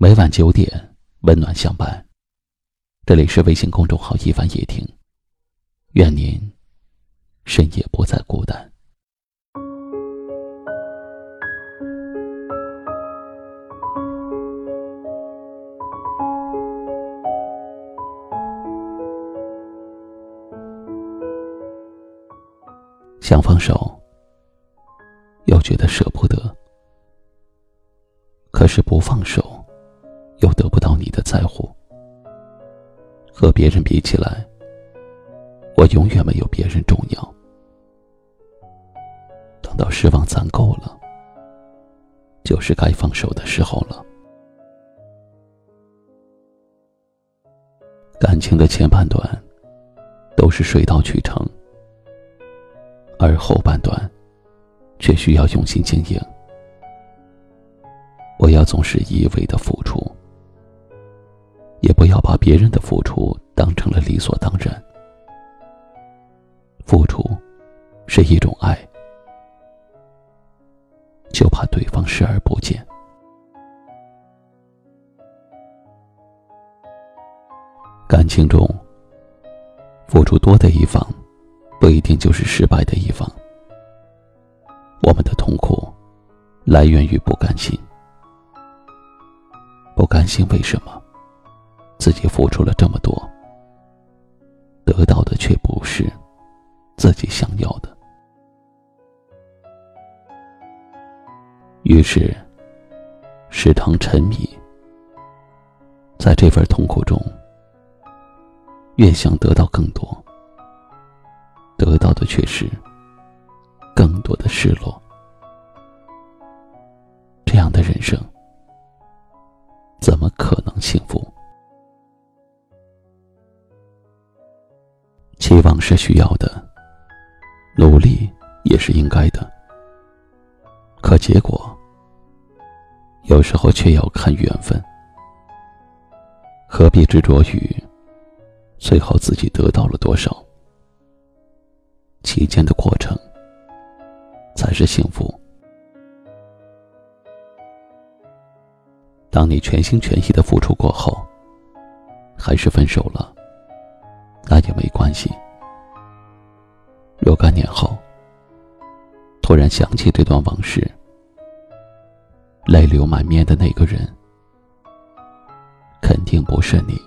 每晚九点，温暖相伴。这里是微信公众号“一凡夜听”，愿您深夜不再孤单。想放手，又觉得舍不得；可是不放手，又得不到你的在乎。和别人比起来，我永远没有别人重要。等到失望攒够了，就是该放手的时候了。感情的前半段都是水到渠成，而后半段却需要用心经营。不要总是一味的付出。也不要把别人的付出当成了理所当然。付出是一种爱，就怕对方视而不见。感情中，付出多的一方，不一定就是失败的一方。我们的痛苦，来源于不甘心。不甘心，为什么？自己付出了这么多，得到的却不是自己想要的，于是时常沉迷在这份痛苦中，越想得到更多，得到的却是更多的失落。这样的人生，怎么可能幸福？期望是需要的，努力也是应该的。可结果，有时候却要看缘分。何必执着于最后自己得到了多少？期间的过程才是幸福。当你全心全意的付出过后，还是分手了。那也没关关系。若干年后，突然想起这段往事，泪流满面的那个人，肯定不是你，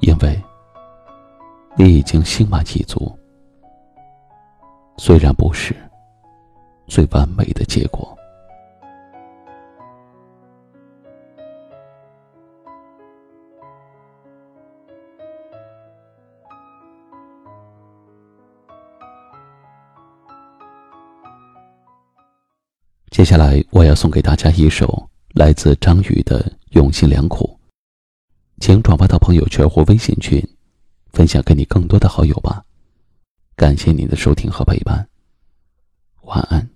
因为你已经心满意足。虽然不是最完美的结果。接下来，我要送给大家一首来自张宇的《用心良苦》，请转发到朋友圈或微信群，分享给你更多的好友吧。感谢您的收听和陪伴，晚安。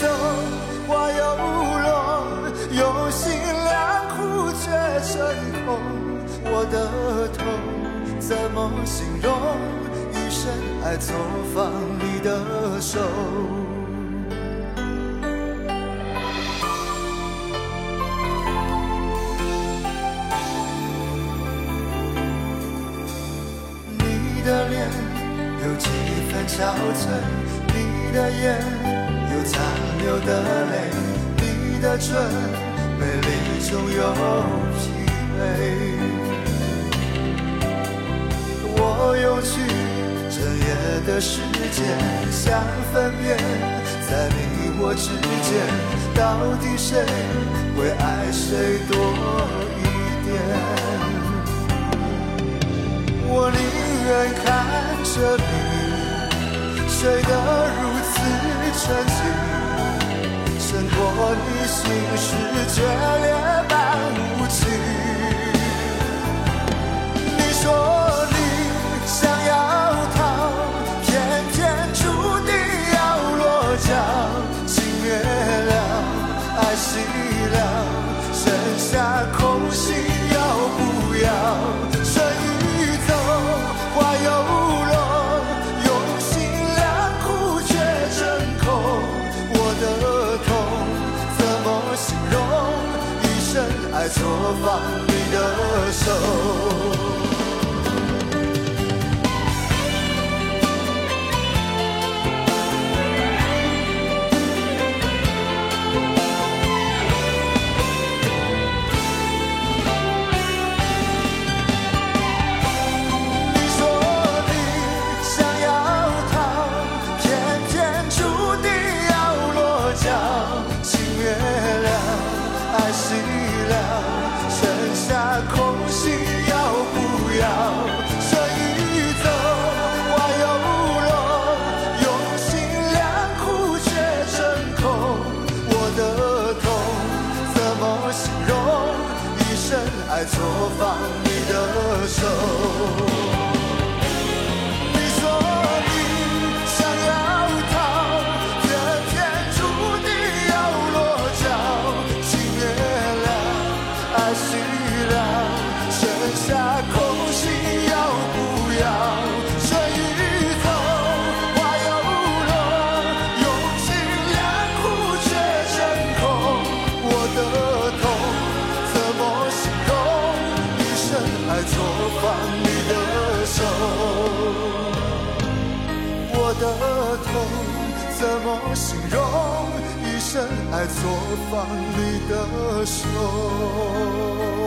走，花又落，用心良苦却成空。我的痛怎么形容？一生爱错放你的手。你的脸有几分憔悴，你的眼。残留的泪，你的唇美丽中有疲惫。我用去整夜的时间想分辨，在你我之间，到底谁会爱谁多一点？我宁愿看着你睡得深情，胜过你心事决裂的我放你的手你说你想要逃偏偏注定要落脚情灭了爱熄了剩下空错放你的手我的痛怎么形容？一生爱错放你的手。